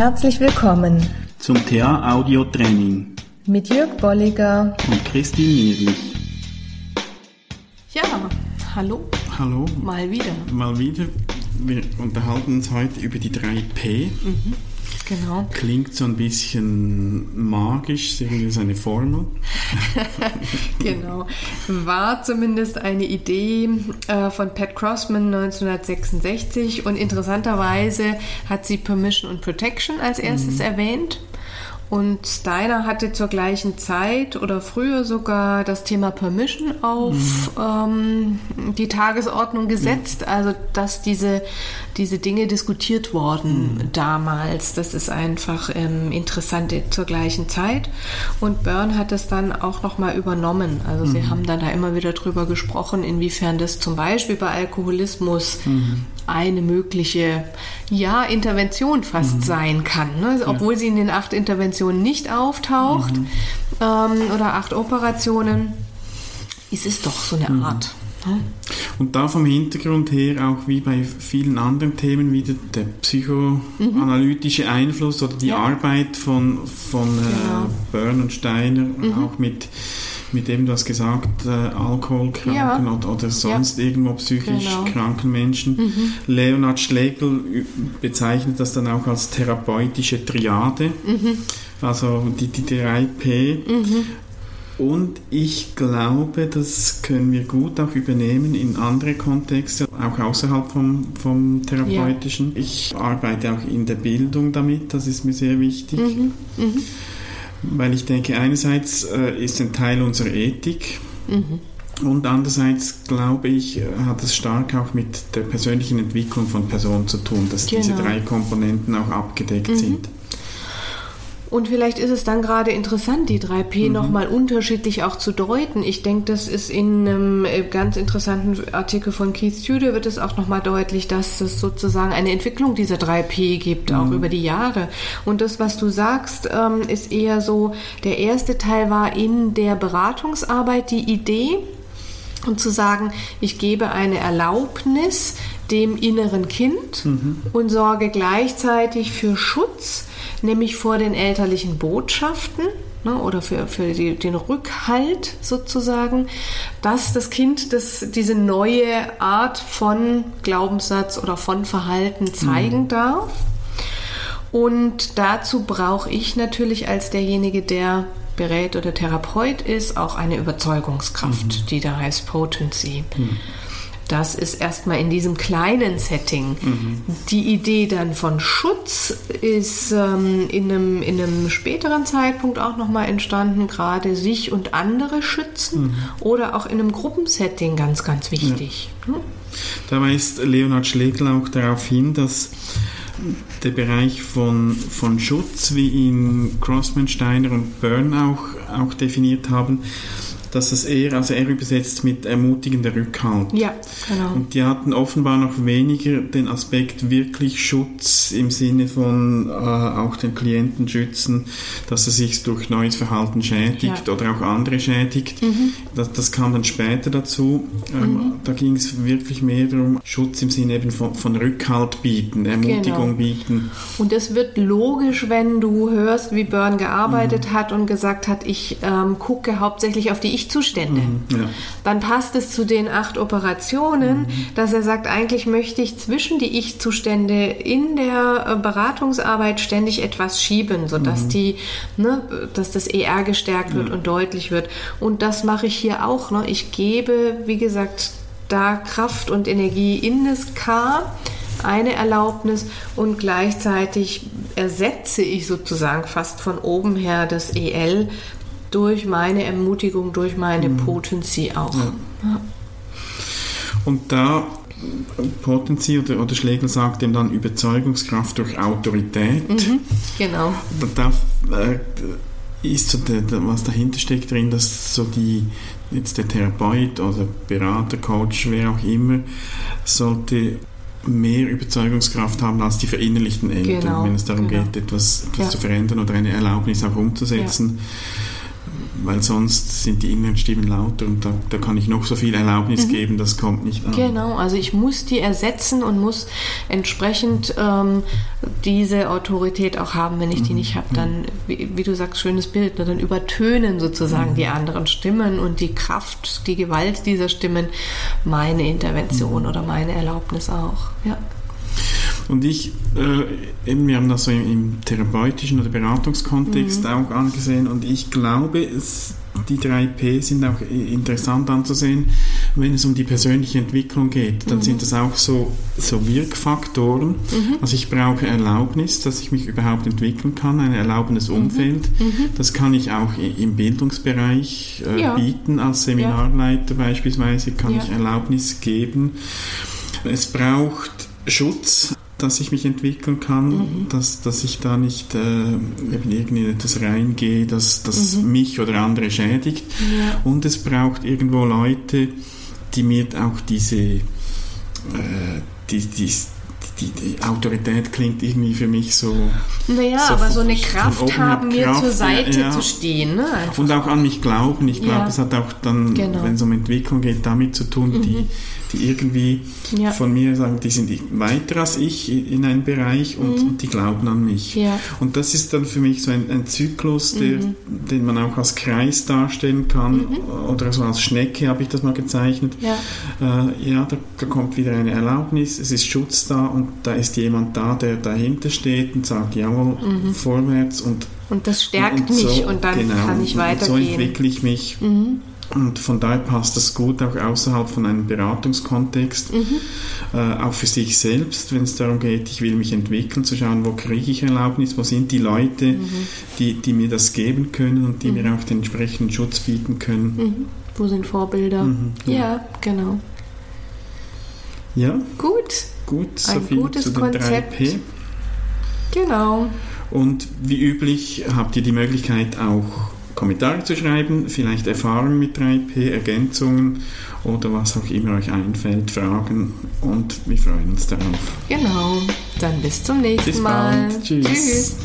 Herzlich willkommen zum TA Audio Training mit Jörg Bolliger und Christine Nierlich. Ja, hallo. Hallo. Mal wieder. Mal wieder. Wir unterhalten uns heute über die 3P. Mhm. Genau. Klingt so ein bisschen magisch, irgendwie so eine Formel. genau. War zumindest eine Idee äh, von Pat Crossman 1966 und interessanterweise hat sie Permission und Protection als erstes mhm. erwähnt. Und Steiner hatte zur gleichen Zeit oder früher sogar das Thema Permission auf mhm. ähm, die Tagesordnung gesetzt. Mhm. Also, dass diese, diese Dinge diskutiert wurden mhm. damals. Das ist einfach ähm, interessant zur gleichen Zeit. Und Byrne hat das dann auch nochmal übernommen. Also, sie mhm. haben dann da immer wieder drüber gesprochen, inwiefern das zum Beispiel bei Alkoholismus mhm. Eine mögliche, ja, Intervention fast mhm. sein kann. Ne? Obwohl ja. sie in den acht Interventionen nicht auftaucht mhm. ähm, oder acht Operationen, ist es doch so eine mhm. Art. Ne? Und da vom Hintergrund her auch wie bei vielen anderen Themen wieder der psychoanalytische Einfluss oder die ja. Arbeit von, von äh, genau. äh, Byrne und Steiner mhm. auch mit mit dem du hast gesagt, äh, Alkoholkranken ja. oder, oder, sonst ja. irgendwo psychisch genau. kranken Menschen. Mhm. Leonhard Schlegel bezeichnet das dann auch als therapeutische Triade, mhm. also die, die 3P. Mhm. Und ich glaube, das können wir gut auch übernehmen in andere Kontexte, auch außerhalb vom, vom Therapeutischen. Ja. Ich arbeite auch in der Bildung damit, das ist mir sehr wichtig. Mhm. Mhm. Weil ich denke, einerseits äh, ist ein Teil unserer Ethik mhm. und andererseits, glaube ich, äh, hat es stark auch mit der persönlichen Entwicklung von Personen zu tun, dass genau. diese drei Komponenten auch abgedeckt mhm. sind. Und vielleicht ist es dann gerade interessant, die 3P mhm. nochmal unterschiedlich auch zu deuten. Ich denke, das ist in einem äh, ganz interessanten Artikel von Keith Tudor wird es auch nochmal deutlich, dass es sozusagen eine Entwicklung dieser 3P gibt, auch mhm. über die Jahre. Und das, was du sagst, ähm, ist eher so, der erste Teil war in der Beratungsarbeit die Idee, und zu sagen, ich gebe eine Erlaubnis dem inneren Kind mhm. und sorge gleichzeitig für Schutz nämlich vor den elterlichen Botschaften ne, oder für, für die, den Rückhalt sozusagen, dass das Kind das, diese neue Art von Glaubenssatz oder von Verhalten zeigen mhm. darf. Und dazu brauche ich natürlich als derjenige, der berät oder Therapeut ist, auch eine Überzeugungskraft, mhm. die da heißt Potency. Mhm. Das ist erstmal in diesem kleinen Setting. Mhm. Die Idee dann von Schutz ist ähm, in, einem, in einem späteren Zeitpunkt auch nochmal entstanden, gerade sich und andere schützen mhm. oder auch in einem Gruppensetting ganz, ganz wichtig. Ja. Hm? Da weist Leonhard Schlegel auch darauf hin, dass der Bereich von, von Schutz, wie ihn Crossman, Steiner und Byrne auch, auch definiert haben, dass es eher, also er übersetzt mit ermutigender Rückhalt. Ja, genau. Und die hatten offenbar noch weniger den Aspekt wirklich Schutz im Sinne von äh, auch den Klienten schützen, dass er sich durch neues Verhalten schädigt ja. oder auch andere schädigt. Mhm. Das, das kam dann später dazu. Ähm, mhm. Da ging es wirklich mehr darum, Schutz im Sinne eben von, von Rückhalt bieten, Ermutigung genau. bieten. Und es wird logisch, wenn du hörst, wie Byrne gearbeitet mhm. hat und gesagt hat, ich ähm, gucke hauptsächlich auf die Ich-Zustände. Mhm, ja. Dann passt es zu den acht Operationen, mhm. dass er sagt, eigentlich möchte ich zwischen die Ich-Zustände in der äh, Beratungsarbeit ständig etwas schieben, sodass mhm. die, ne, dass das ER gestärkt wird ja. und deutlich wird. Und das mache ich hier auch. Ne? Ich gebe, wie gesagt, da Kraft und Energie in das K eine Erlaubnis und gleichzeitig ersetze ich sozusagen fast von oben her das EL durch meine Ermutigung, durch meine mhm. Potency auch. Ja. Ja. Und da Potency oder, oder Schlegel sagt ihm dann Überzeugungskraft durch Autorität. Mhm, genau. Da, äh, ist so der, der, was dahinter steckt drin, dass so die jetzt der Therapeut oder Berater, Coach, wer auch immer, sollte mehr Überzeugungskraft haben als die verinnerlichten Eltern, genau, wenn es darum genau. geht, etwas, etwas ja. zu verändern oder eine Erlaubnis auch umzusetzen. Ja weil sonst sind die inneren Stimmen lauter und da, da kann ich noch so viel Erlaubnis mhm. geben, das kommt nicht an. Genau, also ich muss die ersetzen und muss entsprechend ähm, diese Autorität auch haben. Wenn ich die mhm. nicht habe, dann, wie, wie, du sagst, schönes Bild, ne, dann übertönen sozusagen mhm. die anderen Stimmen und die Kraft, die Gewalt dieser Stimmen meine Intervention mhm. oder meine Erlaubnis auch. Ja. Und ich, äh, eben, wir haben das so im, im therapeutischen oder Beratungskontext mhm. auch angesehen und ich glaube, es, die drei P sind auch interessant anzusehen, wenn es um die persönliche Entwicklung geht. Dann mhm. sind das auch so, so Wirkfaktoren. Mhm. Also ich brauche Erlaubnis, dass ich mich überhaupt entwickeln kann, ein erlaubendes mhm. Umfeld. Mhm. Das kann ich auch im Bildungsbereich äh, ja. bieten. Als Seminarleiter ja. beispielsweise kann ja. ich Erlaubnis geben. Es braucht Schutz dass ich mich entwickeln kann, mhm. dass, dass ich da nicht äh, eben irgendwie etwas reingehe, das, mhm. mich oder andere schädigt. Ja. Und es braucht irgendwo Leute, die mir auch diese, äh, die, die, die, die, Autorität klingt irgendwie für mich so. Naja, so aber so eine Kraft haben, mir Kraft, zur Seite ja, zu stehen. Ne? Und auch an mich glauben. Ich glaube, ja. es hat auch dann, genau. wenn es um Entwicklung geht, damit zu tun, mhm. die die irgendwie ja. von mir sagen, die sind weiter als ich in einem Bereich und, mhm. und die glauben an mich. Ja. Und das ist dann für mich so ein, ein Zyklus, der, mhm. den man auch als Kreis darstellen kann mhm. oder so als Schnecke habe ich das mal gezeichnet. Ja, äh, ja da, da, kommt wieder eine Erlaubnis, es ist Schutz da und da ist jemand da, der dahinter steht und sagt, jawohl, mhm. vorwärts und und das stärkt und, und so, mich und dann genau, kann ich weitergehen. Und so entwickle ich mich. Mhm. Und von daher passt das gut auch außerhalb von einem Beratungskontext, mhm. äh, auch für sich selbst, wenn es darum geht, ich will mich entwickeln, zu schauen, wo kriege ich Erlaubnis, wo sind die Leute, mhm. die, die mir das geben können und die mhm. mir auch den entsprechenden Schutz bieten können. Mhm. Wo sind Vorbilder? Mhm, ja. ja. genau. Ja. Gut. Gut, so Ein viel gutes zu den Konzept. 3P. Genau. Und wie üblich habt ihr die Möglichkeit auch Kommentare zu schreiben, vielleicht Erfahrungen mit 3P, Ergänzungen oder was auch immer euch einfällt, Fragen und wir freuen uns darauf. Genau, dann bis zum nächsten bis Mal. Bald. Tschüss. Tschüss.